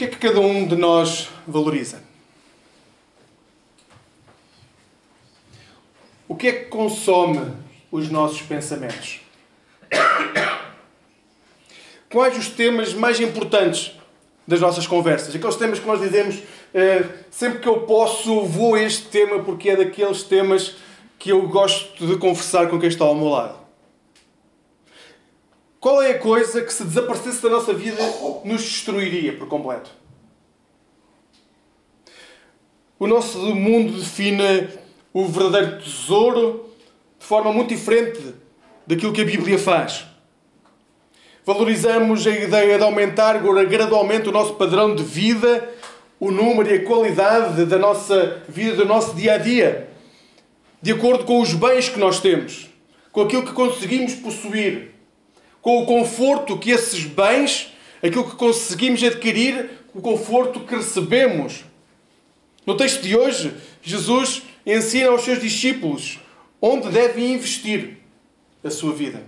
Que é que cada um de nós valoriza? O que é que consome os nossos pensamentos? Quais os temas mais importantes das nossas conversas? Aqueles temas que nós dizemos eh, sempre que eu posso, vou a este tema porque é daqueles temas que eu gosto de conversar com quem está ao meu lado. Qual é a coisa que, se desaparecesse da nossa vida, nos destruiria por completo? O nosso mundo define o verdadeiro tesouro de forma muito diferente daquilo que a Bíblia faz. Valorizamos a ideia de aumentar gradualmente o nosso padrão de vida, o número e a qualidade da nossa vida, do nosso dia a dia, de acordo com os bens que nós temos, com aquilo que conseguimos possuir com o conforto que esses bens, aquilo que conseguimos adquirir, o conforto que recebemos. No texto de hoje, Jesus ensina aos seus discípulos onde devem investir a sua vida.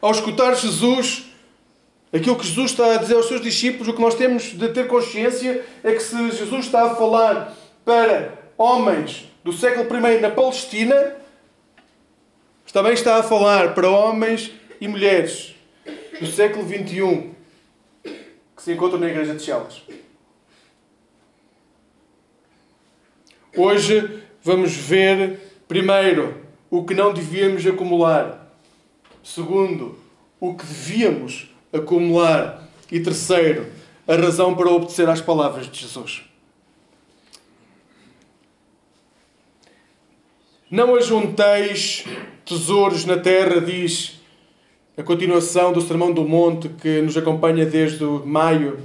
Ao escutar Jesus, aquilo que Jesus está a dizer aos seus discípulos, o que nós temos de ter consciência é que se Jesus está a falar para homens do século I na Palestina, também está a falar para homens e mulheres do século XXI que se encontram na Igreja de Chelas. Hoje vamos ver, primeiro, o que não devíamos acumular. Segundo, o que devíamos acumular. E terceiro, a razão para obedecer às palavras de Jesus. Não ajunteis tesouros na terra, diz a continuação do Sermão do Monte que nos acompanha desde maio,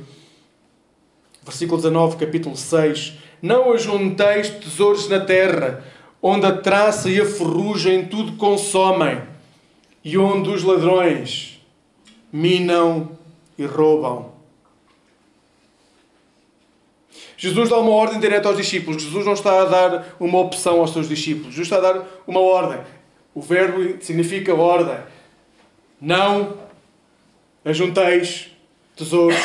versículo 19, capítulo 6. Não ajunteis tesouros na terra, onde a traça e a ferrugem tudo consomem, e onde os ladrões minam e roubam. Jesus dá uma ordem direta aos discípulos. Jesus não está a dar uma opção aos seus discípulos. Jesus está a dar uma ordem. O verbo significa ordem. Não ajunteis tesouros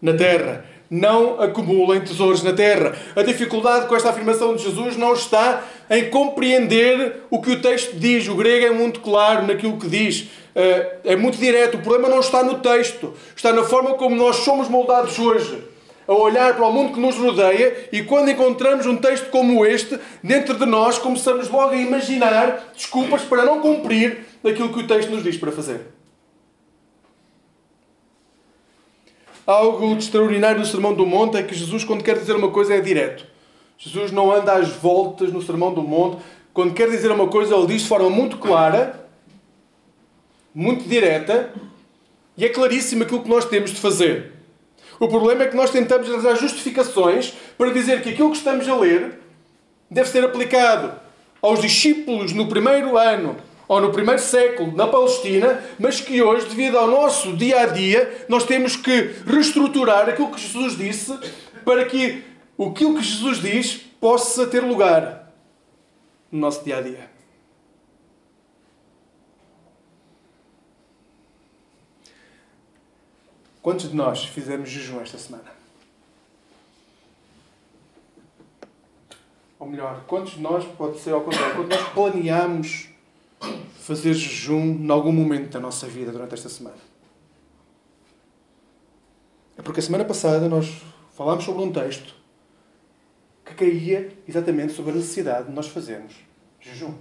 na terra. Não acumulem tesouros na terra. A dificuldade com esta afirmação de Jesus não está em compreender o que o texto diz. O grego é muito claro naquilo que diz. Eh, é muito direto. O problema não está no texto. Está na forma como nós somos moldados hoje. A olhar para o mundo que nos rodeia e quando encontramos um texto como este, dentro de nós começamos logo a imaginar desculpas para não cumprir daquilo que o texto nos diz para fazer. Algo de extraordinário no Sermão do Monte é que Jesus, quando quer dizer uma coisa, é direto. Jesus não anda às voltas no Sermão do Monte. Quando quer dizer uma coisa, ele diz de forma muito clara, muito direta, e é claríssimo aquilo que nós temos de fazer. O problema é que nós tentamos arranjar justificações para dizer que aquilo que estamos a ler deve ser aplicado aos discípulos no primeiro ano ou no primeiro século na Palestina, mas que hoje, devido ao nosso dia a dia, nós temos que reestruturar aquilo que Jesus disse para que aquilo que Jesus diz possa ter lugar no nosso dia a dia. Quantos de nós fizemos jejum esta semana? Ou melhor, quantos de nós, pode ser ao contrário, quantos nós planeamos fazer jejum em algum momento da nossa vida durante esta semana. É porque a semana passada nós falámos sobre um texto que caía exatamente sobre a necessidade de nós fazermos jejum.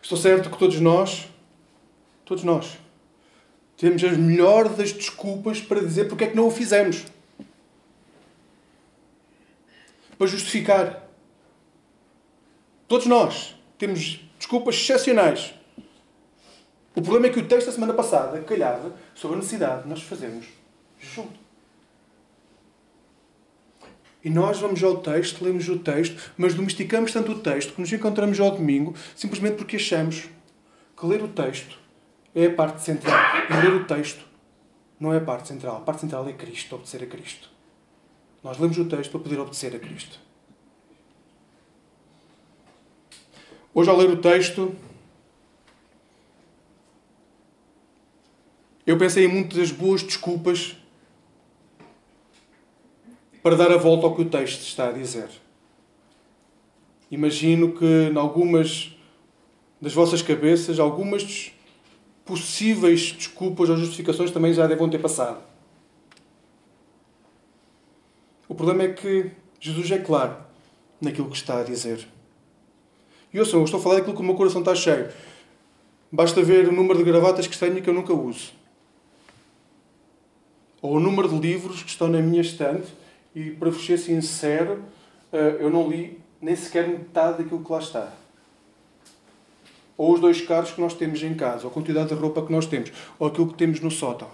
Estou certo que todos nós, todos nós, temos as melhores das desculpas para dizer porque é que não o fizemos. Para justificar. Todos nós temos desculpas excepcionais. O problema é que o texto da semana passada calhava sobre a necessidade de nós fazermos junto. E nós vamos ao texto, lemos o texto, mas domesticamos tanto o texto que nos encontramos ao domingo simplesmente porque achamos que ler o texto é a parte central. E ler o texto não é a parte central. A parte central é Cristo, obedecer a Cristo. Nós lemos o texto para poder obedecer a Cristo. Hoje, ao ler o texto, eu pensei em muitas boas desculpas para dar a volta ao que o texto está a dizer. Imagino que, em algumas das vossas cabeças, algumas possíveis desculpas ou justificações também já devam ter passado. O problema é que Jesus é claro naquilo que está a dizer. E ouçam, eu estou a falar daquilo que o meu coração está cheio. Basta ver o número de gravatas que tenho que eu nunca uso. Ou o número de livros que estão na minha estante e, para vos ser sincero, eh, eu não li nem sequer metade daquilo que lá está. Ou os dois carros que nós temos em casa, ou a quantidade de roupa que nós temos, ou aquilo que temos no sótão.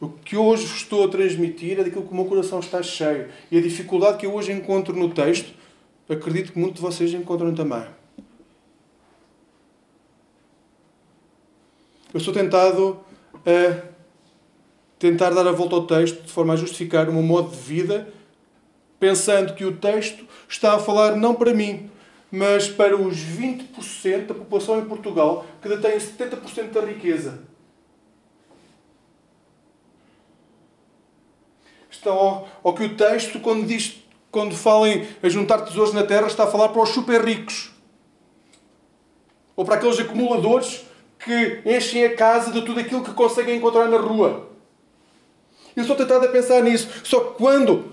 O que hoje estou a transmitir é daquilo que o meu coração está cheio. E a dificuldade que eu hoje encontro no texto, acredito que muitos de vocês encontram também. Eu estou tentado a tentar dar a volta ao texto de forma a justificar o meu modo de vida, pensando que o texto está a falar não para mim, mas para os 20% da população em Portugal que detém 70% da riqueza. Está ao, ao que o texto, quando, diz, quando fala em juntar tesouros na terra, está a falar para os super ricos. Ou para aqueles acumuladores que enchem a casa de tudo aquilo que conseguem encontrar na rua. Eu estou tentado a pensar nisso. Só que quando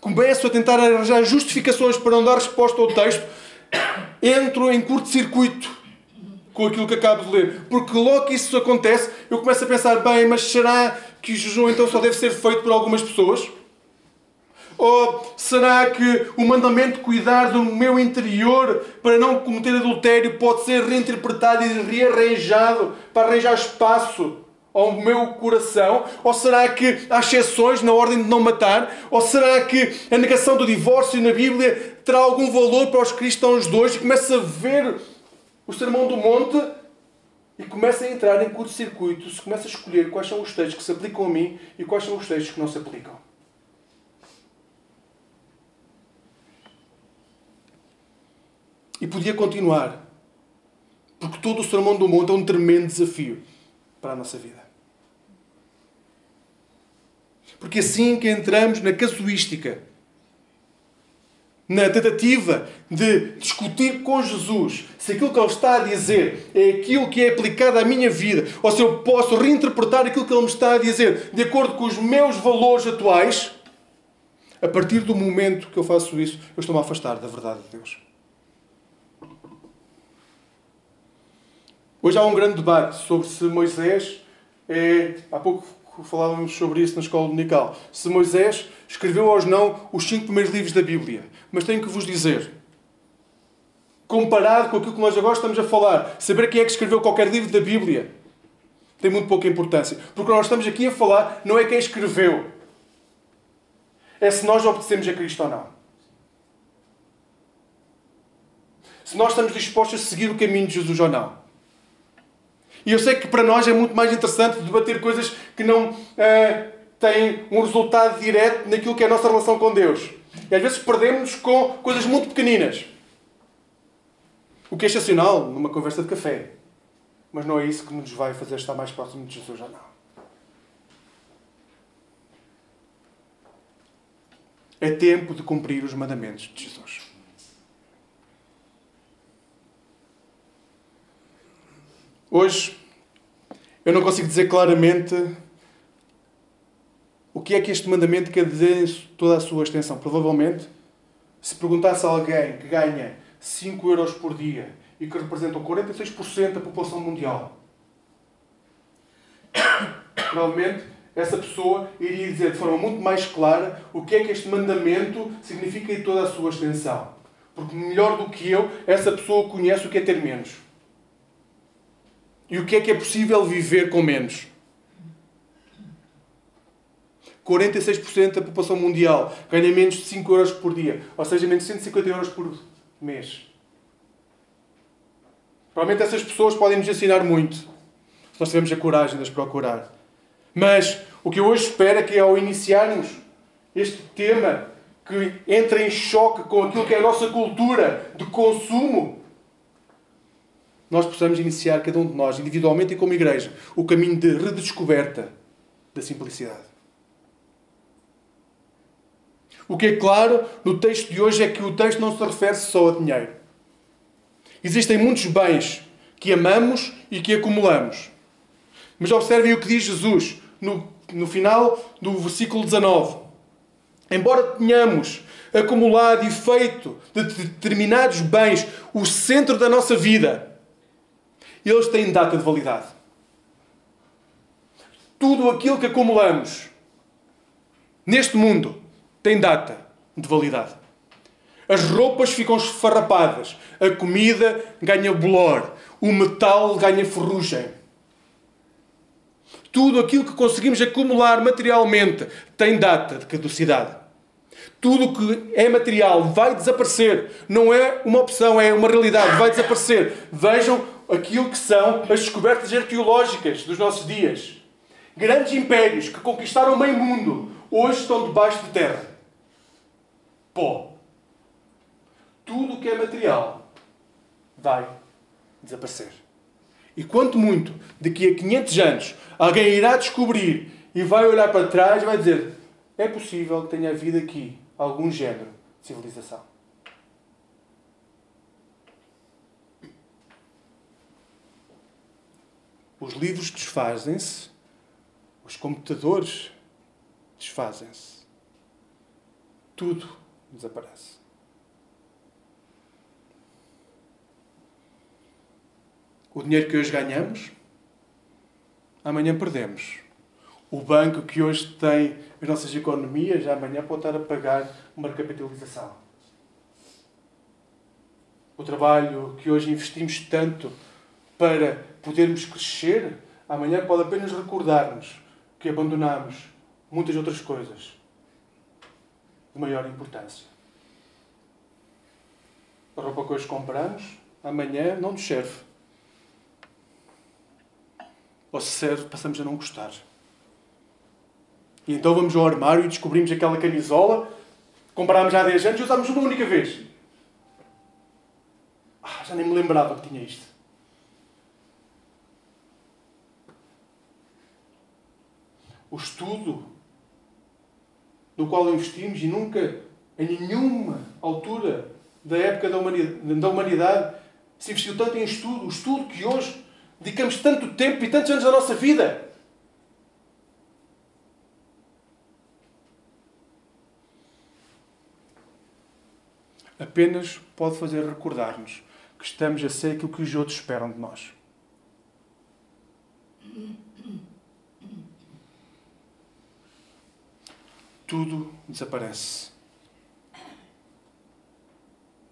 começo a tentar arranjar justificações para não dar resposta ao texto, entro em curto-circuito com aquilo que acabo de ler. Porque logo que isso acontece, eu começo a pensar, bem, mas será que o jejum então só deve ser feito por algumas pessoas? Ou será que o mandamento de cuidar do meu interior para não cometer adultério pode ser reinterpretado e rearranjado para arranjar espaço ao meu coração? Ou será que há exceções na ordem de não matar? Ou será que a negação do divórcio na Bíblia terá algum valor para os cristãos de hoje? E começa a ver o Sermão do Monte e começa a entrar em curto-circuito, se começa a escolher quais são os textos que se aplicam a mim e quais são os textos que não se aplicam. E podia continuar. Porque todo o Sermão do Monte é um tremendo desafio para a nossa vida. Porque assim que entramos na casuística, na tentativa de discutir com Jesus se aquilo que Ele está a dizer é aquilo que é aplicado à minha vida, ou se eu posso reinterpretar aquilo que Ele me está a dizer de acordo com os meus valores atuais, a partir do momento que eu faço isso, eu estou-me a afastar da verdade de Deus. Hoje há um grande debate sobre se Moisés é. Há pouco falávamos sobre isso na escola dominical. Se Moisés escreveu ou não os cinco primeiros livros da Bíblia. Mas tenho que vos dizer, comparado com aquilo que nós agora estamos a falar, saber quem é que escreveu qualquer livro da Bíblia tem muito pouca importância. Porque nós estamos aqui a falar não é quem escreveu, é se nós obedecemos a Cristo ou não. Se nós estamos dispostos a seguir o caminho de Jesus ou não. E eu sei que para nós é muito mais interessante debater coisas que não uh, têm um resultado direto naquilo que é a nossa relação com Deus. E às vezes perdemos com coisas muito pequeninas. O que é excepcional numa conversa de café. Mas não é isso que nos vai fazer estar mais próximo de Jesus ou não. É tempo de cumprir os mandamentos de Jesus. Hoje, eu não consigo dizer claramente o que é que este mandamento quer dizer em toda a sua extensão. Provavelmente, se perguntasse a alguém que ganha 5 euros por dia e que representam 46% da população mundial, provavelmente essa pessoa iria dizer de forma muito mais clara o que é que este mandamento significa em toda a sua extensão. Porque melhor do que eu, essa pessoa conhece o que é ter menos. E o que é que é possível viver com menos? 46% da população mundial ganha menos de 5 euros por dia, ou seja, menos de 150 euros por mês. Provavelmente essas pessoas podem nos ensinar muito, se nós tivermos a coragem de as procurar. Mas o que eu hoje espero é que ao iniciarmos este tema que entra em choque com aquilo que é a nossa cultura de consumo, nós possamos iniciar, cada um de nós, individualmente e como igreja, o caminho de redescoberta da simplicidade. O que é claro no texto de hoje é que o texto não se refere só a dinheiro. Existem muitos bens que amamos e que acumulamos. Mas observem o que diz Jesus no, no final do versículo 19. Embora tenhamos acumulado e feito de determinados bens o centro da nossa vida, eles têm data de validade. Tudo aquilo que acumulamos neste mundo tem data de validade. As roupas ficam esfarrapadas, a comida ganha bolor, o metal ganha ferrugem. Tudo aquilo que conseguimos acumular materialmente tem data de caducidade. Tudo o que é material vai desaparecer. Não é uma opção, é uma realidade. Vai desaparecer. Vejam aquilo que são as descobertas arqueológicas dos nossos dias. Grandes impérios que conquistaram meio mundo hoje estão debaixo de terra. Pó. Tudo o que é material vai desaparecer. E quanto muito, daqui a 500 anos, alguém irá descobrir e vai olhar para trás e vai dizer: é possível que tenha havido aqui algum género de civilização. Os livros desfazem-se, os computadores desfazem-se. Tudo desaparece. O dinheiro que hoje ganhamos, amanhã perdemos. O banco que hoje tem as nossas economias, amanhã pode estar a pagar uma recapitalização. O trabalho que hoje investimos tanto para podermos crescer, amanhã pode apenas recordar-nos que abandonamos muitas outras coisas de maior importância. A roupa que hoje compramos, amanhã não nos serve. Ou se serve, passamos a não gostar. E então vamos ao armário e descobrimos aquela camisola, comprámos há 10 anos e usámos uma única vez. Ah, já nem me lembrava que tinha isto. O estudo no qual investimos e nunca, em nenhuma altura da época da humanidade, da humanidade se investiu tanto em estudo, o estudo que hoje dedicamos tanto tempo e tantos anos da nossa vida. Apenas pode fazer recordar-nos que estamos a ser aquilo que os outros esperam de nós. Tudo desaparece.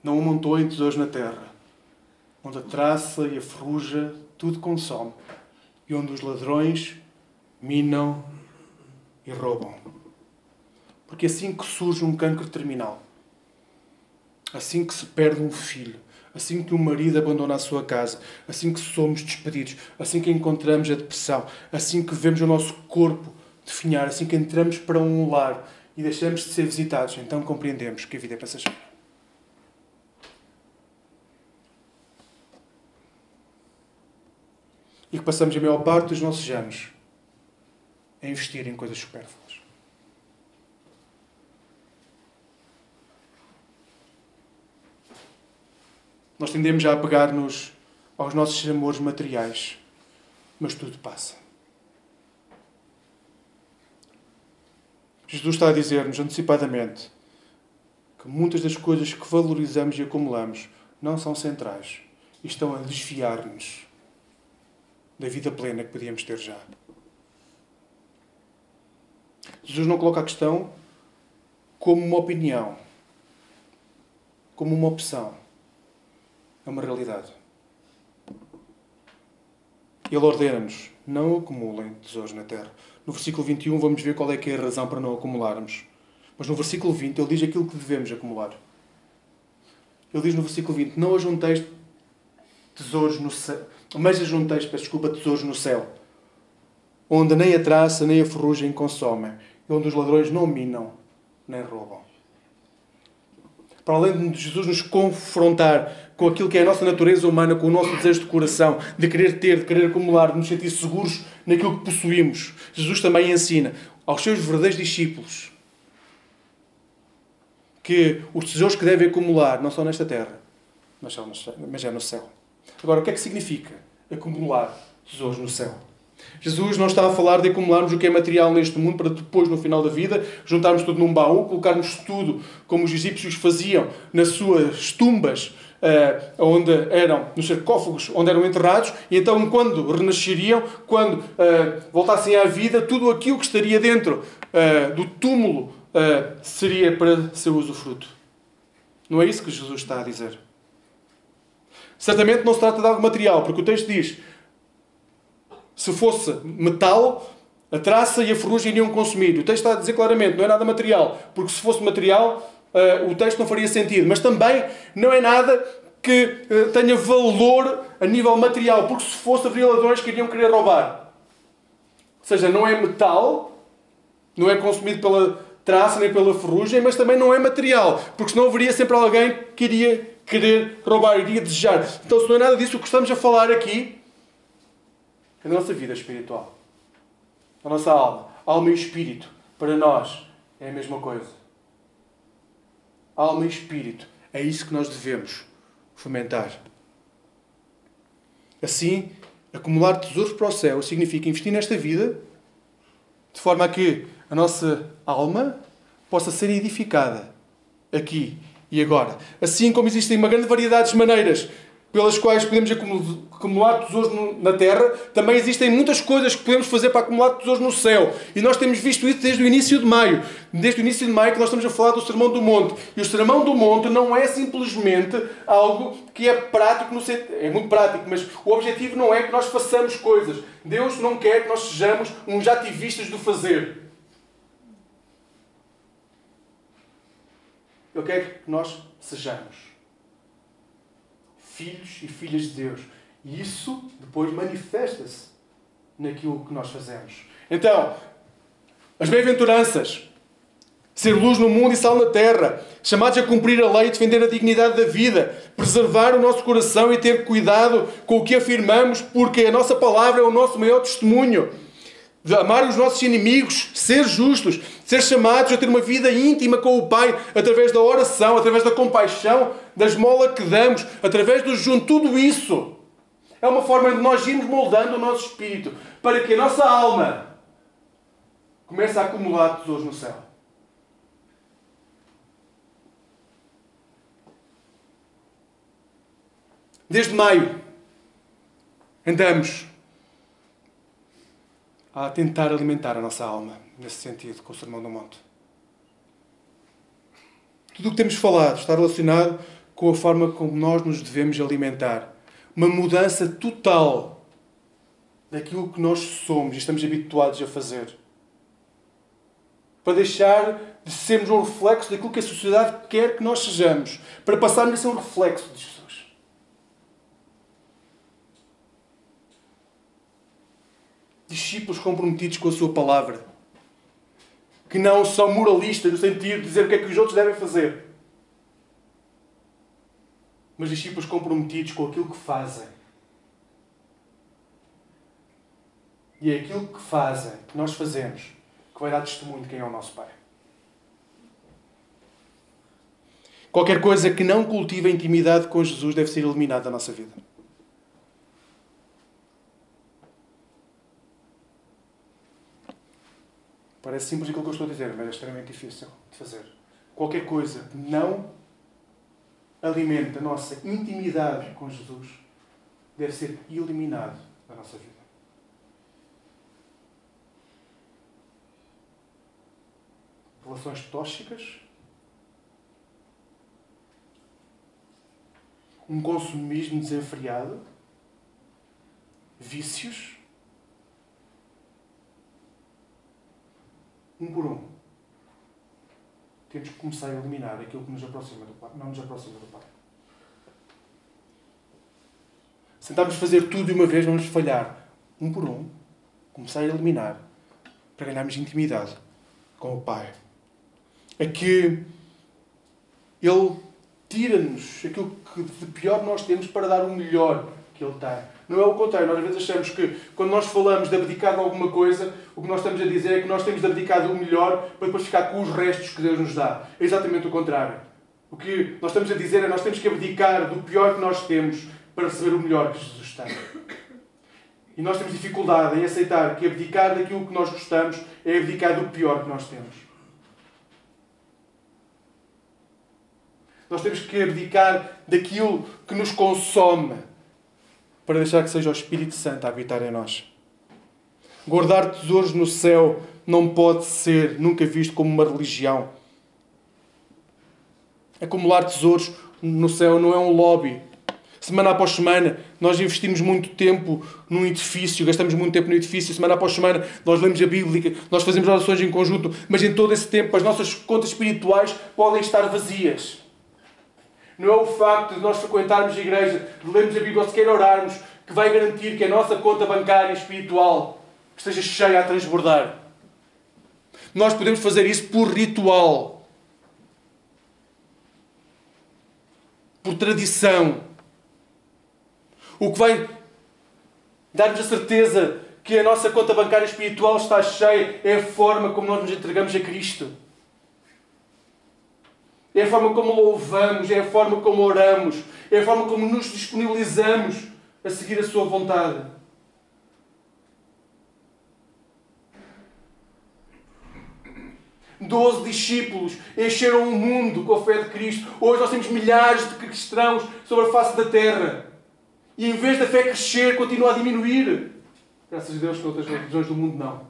Não amontoem tesouros na terra, onde a traça e a ferrugem tudo consome, e onde os ladrões minam e roubam. Porque assim que surge um cancro terminal, assim que se perde um filho, assim que o marido abandona a sua casa, assim que somos despedidos, assim que encontramos a depressão, assim que vemos o nosso corpo definhar, assim que entramos para um lar e deixamos de ser visitados, então compreendemos que a vida é passageira. E que passamos a maior parte dos nossos anos a investir em coisas supérfluas. Nós tendemos a apegar-nos aos nossos amores materiais, mas tudo passa. Jesus está a dizer-nos antecipadamente que muitas das coisas que valorizamos e acumulamos não são centrais e estão a desviar-nos da vida plena que podíamos ter já. Jesus não coloca a questão como uma opinião, como uma opção. É uma realidade. Ele ordena-nos: não acumulem tesouros na terra. No versículo 21 vamos ver qual é que é a razão para não acumularmos. Mas no versículo 20 ele diz aquilo que devemos acumular. Ele diz no versículo 20: Não ajunteis tesouros no céu, mas ajunteis, peço desculpa, tesouros no céu, onde nem a traça nem a ferrugem consomem, e onde os ladrões não minam nem roubam. Para além de Jesus nos confrontar com aquilo que é a nossa natureza humana, com o nosso desejo de coração, de querer ter, de querer acumular, de nos sentir seguros naquilo que possuímos. Jesus também ensina aos seus verdadeiros discípulos que os tesouros que devem acumular não são nesta terra, mas, são é no céu. Agora, o que é que significa acumular tesouros no céu? Jesus não está a falar de acumularmos o que é material neste mundo para depois, no final da vida, juntarmos tudo num baú, colocarmos tudo como os egípcios faziam nas suas tumbas, uh, onde eram, nos sarcófagos, onde eram enterrados, e então, quando renasceriam, quando uh, voltassem à vida, tudo aquilo que estaria dentro uh, do túmulo seria para seu usufruto. Não é isso que Jesus está a dizer. Certamente não se trata de algo material, porque o texto diz se fosse metal, a traça e a ferrugem iriam consumir. O texto está a dizer claramente, não é nada material, porque se fosse material, uh, o texto não faria sentido. Mas também não é nada que uh, tenha valor a nível material, porque se fosse, haveria ladrões que iriam querer roubar. Ou seja, não é metal, não é consumido pela traça nem pela ferrugem, mas também não é material, porque senão haveria sempre alguém que iria querer roubar, iria desejar. Então, se não é nada disso, o que estamos a falar aqui a nossa vida espiritual, a nossa alma, alma e espírito, para nós é a mesma coisa. Alma e espírito, é isso que nós devemos fomentar. Assim, acumular tesouros para o céu significa investir nesta vida de forma a que a nossa alma possa ser edificada aqui e agora. Assim como existem uma grande variedade de maneiras pelas quais podemos acumular tesouros na terra, também existem muitas coisas que podemos fazer para acumular tesouros no céu. E nós temos visto isso desde o início de maio. Desde o início de maio que nós estamos a falar do Sermão do Monte. E o Sermão do Monte não é simplesmente algo que é prático, no sentido, é muito prático, mas o objetivo não é que nós façamos coisas. Deus não quer que nós sejamos uns ativistas do fazer. Ele quer que nós sejamos filhos e filhas de Deus. E isso depois manifesta-se naquilo que nós fazemos. Então, as bem-aventuranças, ser luz no mundo e sal na terra, chamados a cumprir a lei defender a dignidade da vida, preservar o nosso coração e ter cuidado com o que afirmamos, porque a nossa palavra é o nosso maior testemunho de amar os nossos inimigos, ser justos, ser chamados a ter uma vida íntima com o Pai através da oração, através da compaixão, da esmola que damos, através do junto, tudo isso é uma forma de nós irmos moldando o nosso espírito para que a nossa alma comece a acumular tesouros no céu. Desde maio andamos a tentar alimentar a nossa alma, nesse sentido, com o Sermão do Monte. Tudo o que temos falado está relacionado com a forma como nós nos devemos alimentar. Uma mudança total daquilo que nós somos e estamos habituados a fazer. Para deixar de sermos um reflexo daquilo que a sociedade quer que nós sejamos. Para passarmos a ser um reflexo de Jesus. discípulos comprometidos com a sua palavra. Que não são moralistas no sentido de dizer o que é que os outros devem fazer. Mas discípulos comprometidos com aquilo que fazem. E é aquilo que fazem, que nós fazemos, que vai dar testemunho de quem é o nosso Pai. Qualquer coisa que não cultive a intimidade com Jesus deve ser eliminada da nossa vida. Parece simples aquilo que eu estou a dizer, mas é extremamente difícil de fazer. Qualquer coisa que não alimenta a nossa intimidade com Jesus deve ser eliminado da nossa vida. Relações tóxicas, um consumismo desenfreado, vícios. Um por um, temos que começar a eliminar aquilo que nos aproxima do Pai, não nos aproxima do Pai. Sentarmos fazer tudo de uma vez, vamos falhar. Um por um, começar a eliminar para ganharmos intimidade com o Pai. É que Ele tira-nos aquilo que de pior nós temos para dar o melhor que Ele tem. Não é o contrário. Nós às vezes achamos que quando nós falamos de abdicar de alguma coisa, o que nós estamos a dizer é que nós temos de abdicar do melhor para depois ficar com os restos que Deus nos dá. É exatamente o contrário. O que nós estamos a dizer é que nós temos que abdicar do pior que nós temos para receber o melhor que Jesus tem. E nós temos dificuldade em aceitar que abdicar daquilo que nós gostamos é abdicar do pior que nós temos. Nós temos que abdicar daquilo que nos consome para deixar que seja o Espírito Santo a habitar em nós. Guardar tesouros no céu não pode ser nunca visto como uma religião. Acumular tesouros no céu não é um lobby. Semana após semana, nós investimos muito tempo num edifício, gastamos muito tempo no edifício. Semana após semana, nós lemos a Bíblia, nós fazemos orações em conjunto, mas em todo esse tempo, as nossas contas espirituais podem estar vazias. Não é o facto de nós frequentarmos a igreja, de lermos a Bíblia ou sequer orarmos, que vai garantir que a nossa conta bancária espiritual esteja cheia a transbordar. Nós podemos fazer isso por ritual, por tradição. O que vai dar-nos a certeza que a nossa conta bancária espiritual está cheia é a forma como nós nos entregamos a Cristo. É a forma como louvamos, é a forma como oramos, é a forma como nos disponibilizamos a seguir a Sua vontade. Doze discípulos encheram o mundo com a fé de Cristo. Hoje nós temos milhares de cristãos sobre a face da terra. E em vez da fé crescer, continua a diminuir. Graças a Deus que outras religiões do mundo não.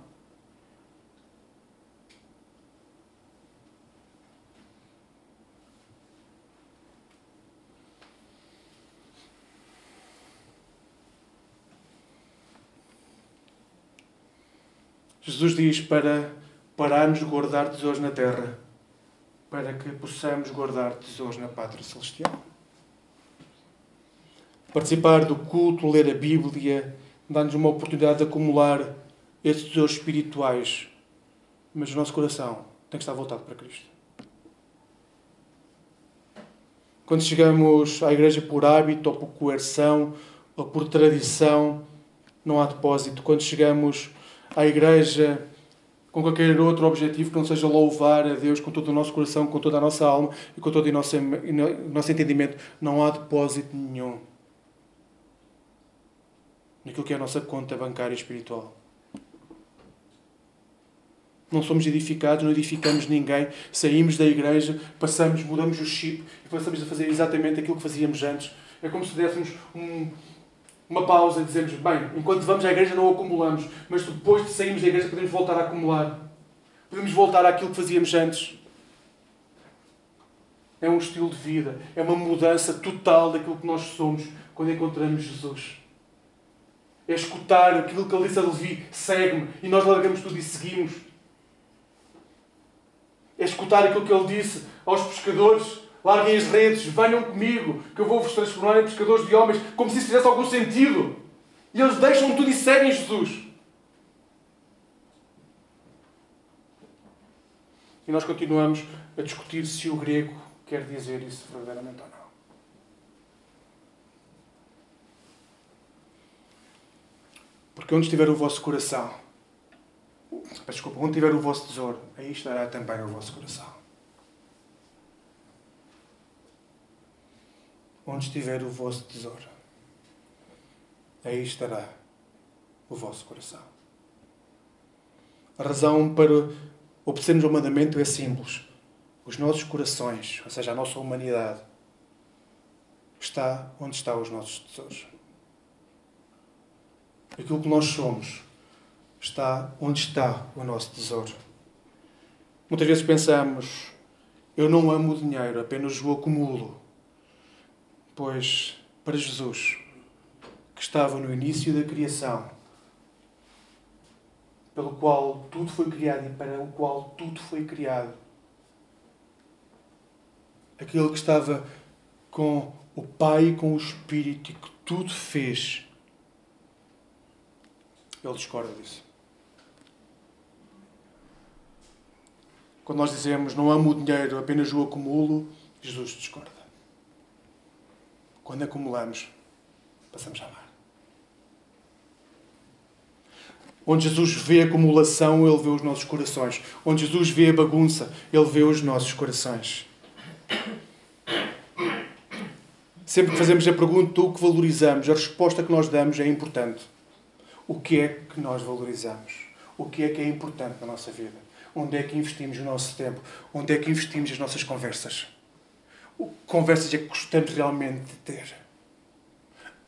Jesus diz para pararmos de guardar tesouros na terra, para que possamos guardar tesouros na pátria celestial. Participar do culto, ler a Bíblia, dá-nos uma oportunidade de acumular esses tesouros espirituais, mas o nosso coração tem que estar voltado para Cristo. Quando chegamos à igreja por hábito ou por coerção ou por tradição, não há depósito. Quando chegamos à igreja com qualquer outro objetivo que não seja louvar a Deus com todo o nosso coração, com toda a nossa alma e com todo o nosso, nosso entendimento. Não há depósito nenhum naquilo que é a nossa conta bancária espiritual. Não somos edificados, não edificamos ninguém. Saímos da igreja, passamos, mudamos o chip e passamos a fazer exatamente aquilo que fazíamos antes. É como se dessemos um, uma pausa e dizemos, bem, enquanto vamos à igreja não acumulamos, mas depois de sairmos da igreja podemos voltar a acumular. Podemos voltar àquilo que fazíamos antes. É um estilo de vida, é uma mudança total daquilo que nós somos quando encontramos Jesus. É escutar aquilo que ele disse a Levi, segue-me, e nós largamos tudo e seguimos. É escutar aquilo que ele disse aos pescadores, Larguem as redes, venham comigo, que eu vou vos transformar em pescadores de homens, como se isso fizesse algum sentido. E eles deixam tudo e seguem Jesus. E nós continuamos a discutir se o grego quer dizer isso verdadeiramente ou não. Porque onde estiver o vosso coração, desculpa, onde estiver o vosso tesouro, aí estará também o vosso coração. Onde estiver o vosso tesouro, aí estará o vosso coração. A razão para obedecermos ao mandamento é simples. Os nossos corações, ou seja, a nossa humanidade, está onde estão os nossos tesouros. Aquilo que nós somos está onde está o nosso tesouro. Muitas vezes pensamos, eu não amo o dinheiro, apenas o acumulo pois para Jesus, que estava no início da criação, pelo qual tudo foi criado e para o qual tudo foi criado, aquele que estava com o Pai e com o Espírito e que tudo fez, ele discorda disso. Quando nós dizemos não amo o dinheiro, apenas o acumulo, Jesus discorda. Quando acumulamos, passamos a amar. Onde Jesus vê a acumulação, Ele vê os nossos corações. Onde Jesus vê a bagunça, Ele vê os nossos corações. Sempre que fazemos a pergunta o que valorizamos, a resposta que nós damos é importante. O que é que nós valorizamos? O que é que é importante na nossa vida? Onde é que investimos o nosso tempo? Onde é que investimos as nossas conversas? Conversas é que gostamos realmente de ter?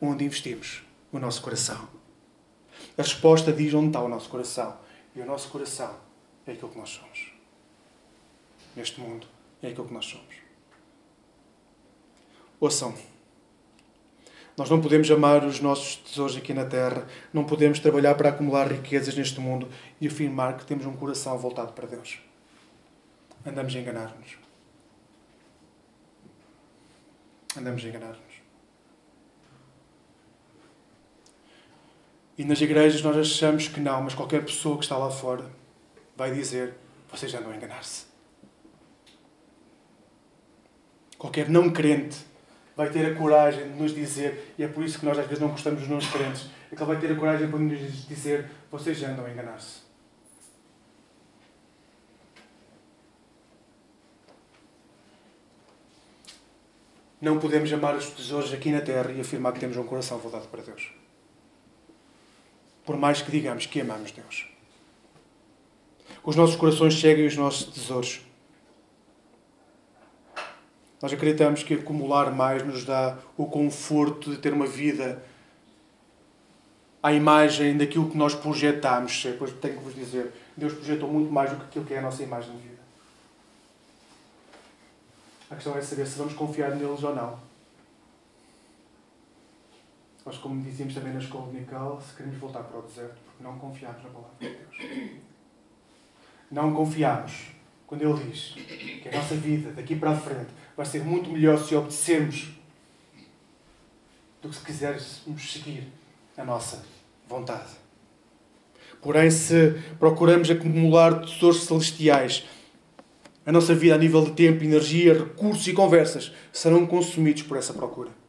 Onde investimos o nosso coração? A resposta diz onde está o nosso coração. E o nosso coração é aquilo que nós somos. Neste mundo é aquilo que nós somos. Ouçam. Nós não podemos amar os nossos tesouros aqui na terra, não podemos trabalhar para acumular riquezas neste mundo e afirmar que temos um coração voltado para Deus. Andamos a enganar-nos. Andamos a enganar-nos. E nas igrejas nós achamos que não, mas qualquer pessoa que está lá fora vai dizer: vocês andam a enganar-se. Qualquer não crente vai ter a coragem de nos dizer, e é por isso que nós às vezes não gostamos dos não crentes, é que ele vai ter a coragem de nos dizer: vocês andam a enganar-se. Não podemos amar os tesouros aqui na terra e afirmar que temos um coração voltado para Deus por mais que digamos que amamos Deus. Os nossos corações seguem os nossos tesouros. Nós acreditamos que acumular mais nos dá o conforto de ter uma vida à imagem daquilo que nós projetamos. Depois tenho que vos dizer, Deus projetou muito mais do que aquilo que é a nossa imagem de vida. A questão é saber se vamos confiar neles ou não. Nós, como dizíamos também na escola dominical, se queremos voltar para o deserto, porque não confiamos na palavra de Deus. Não confiamos quando Ele diz que a nossa vida, daqui para a frente, vai ser muito melhor se obedecermos do que se quisermos seguir a nossa vontade. Porém, se procuramos acumular tesouros celestiais, a nossa vida a nível de tempo, energia, recursos e conversas serão consumidos por essa procura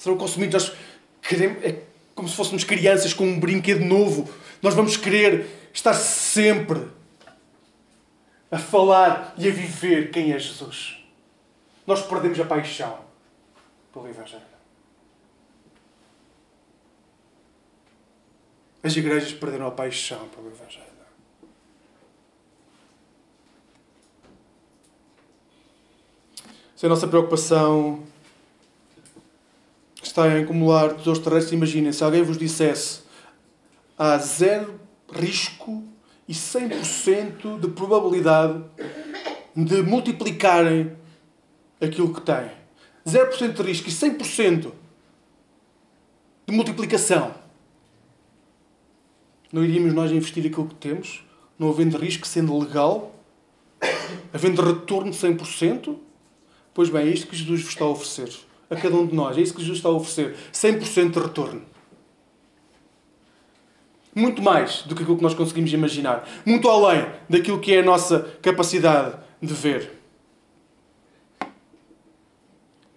serão consumidos. Nós queremos, é como se fôssemos crianças com um brinquedo novo. Nós vamos querer estar sempre a falar e a viver quem é Jesus. Nós perdemos a paixão pelo Evangelho. As igrejas perderam a paixão pelo Evangelho. Se a nossa preocupação está a acumular tesouros terrestres, imaginem, se alguém vos dissesse há zero risco e 100% de probabilidade de multiplicarem aquilo que têm. 0% de risco e 100% de multiplicação. Não iríamos nós investir aquilo que temos, não havendo risco, sendo legal, havendo retorno de 100%? Pois bem, é isto que Jesus vos está a oferecer a cada um de nós. É isso que Jesus está a oferecer. 100% de retorno. Muito mais do que aquilo que nós conseguimos imaginar. Muito além daquilo que é a nossa capacidade de ver.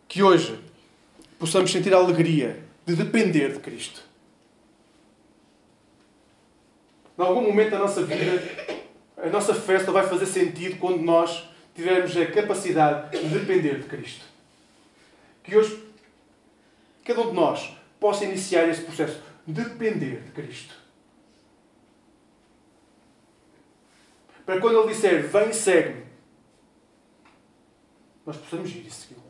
Que hoje possamos sentir a alegria de depender de Cristo. Em algum momento da nossa vida, a nossa festa vai fazer sentido quando nós tivermos a capacidade de depender de Cristo que hoje cada um de nós possa iniciar esse processo de depender de Cristo. Para quando Ele disser, vem segue-me, nós possamos ir e segui-lo.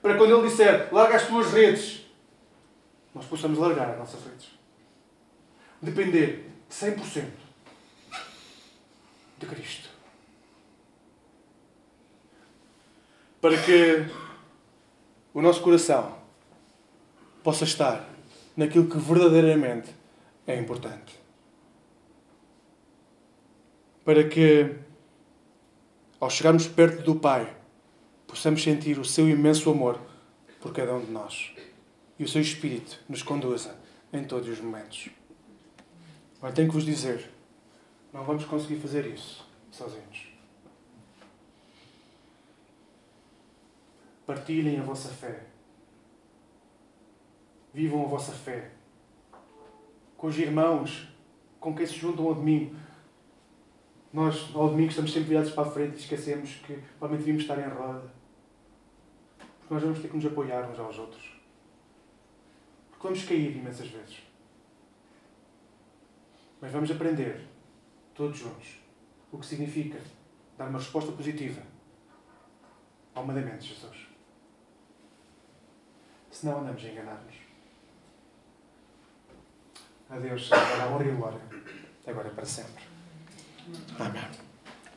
Para quando Ele disser, larga as tuas redes, nós possamos largar as nossas redes. Depender 100% de Cristo. para que o nosso coração possa estar naquilo que verdadeiramente é importante. Para que, ao chegarmos perto do Pai, possamos sentir o seu imenso amor por cada um de nós e o seu Espírito nos conduza em todos os momentos. Agora tenho que vos dizer: não vamos conseguir fazer isso sozinhos. Partilhem a vossa fé. Vivam a vossa fé. Com os irmãos, com quem se juntam ao domingo. Nós, ao domingo, estamos sempre virados para a frente e esquecemos que provavelmente devíamos estar em roda. Porque nós vamos ter que nos apoiar uns aos outros. Porque vamos cair imensas vezes. Mas vamos aprender, todos juntos, o que significa dar uma resposta positiva ao mandamento de Jesus. Senão andamos a enganar-nos. A Deus a honra e glória, agora e para sempre. Amém.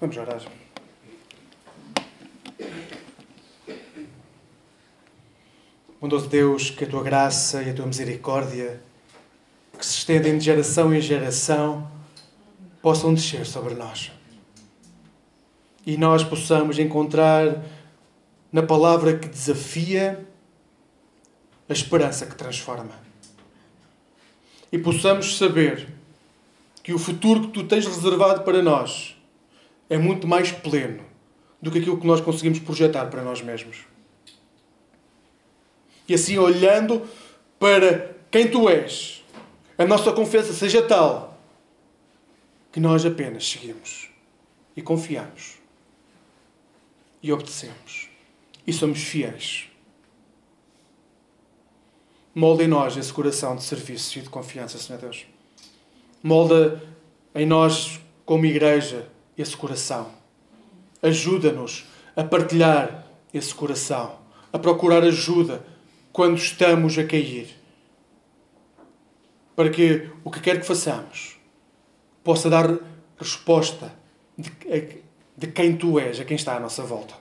Vamos orar. Bondoso Deus, que a tua graça e a tua misericórdia, que se estendem de geração em geração, possam descer sobre nós. E nós possamos encontrar na palavra que desafia a esperança que transforma. E possamos saber que o futuro que tu tens reservado para nós é muito mais pleno do que aquilo que nós conseguimos projetar para nós mesmos. E assim, olhando para quem tu és, a nossa confiança seja tal que nós apenas seguimos e confiamos e obedecemos e somos fiéis. Molda em nós esse coração de serviço e de confiança, Senhor Deus. Molda em nós, como igreja, esse coração. Ajuda-nos a partilhar esse coração, a procurar ajuda quando estamos a cair. Para que o que quer que façamos possa dar resposta de, de quem tu és, a quem está à nossa volta.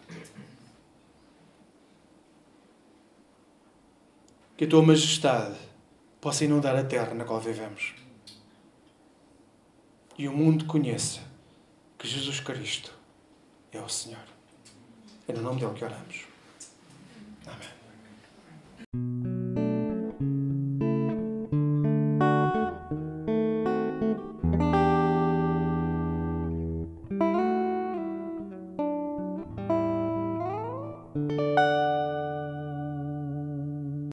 Que a tua majestade possa inundar a terra na qual vivemos. E o mundo conheça que Jesus Cristo é o Senhor. É no nome dele que oramos. Amém.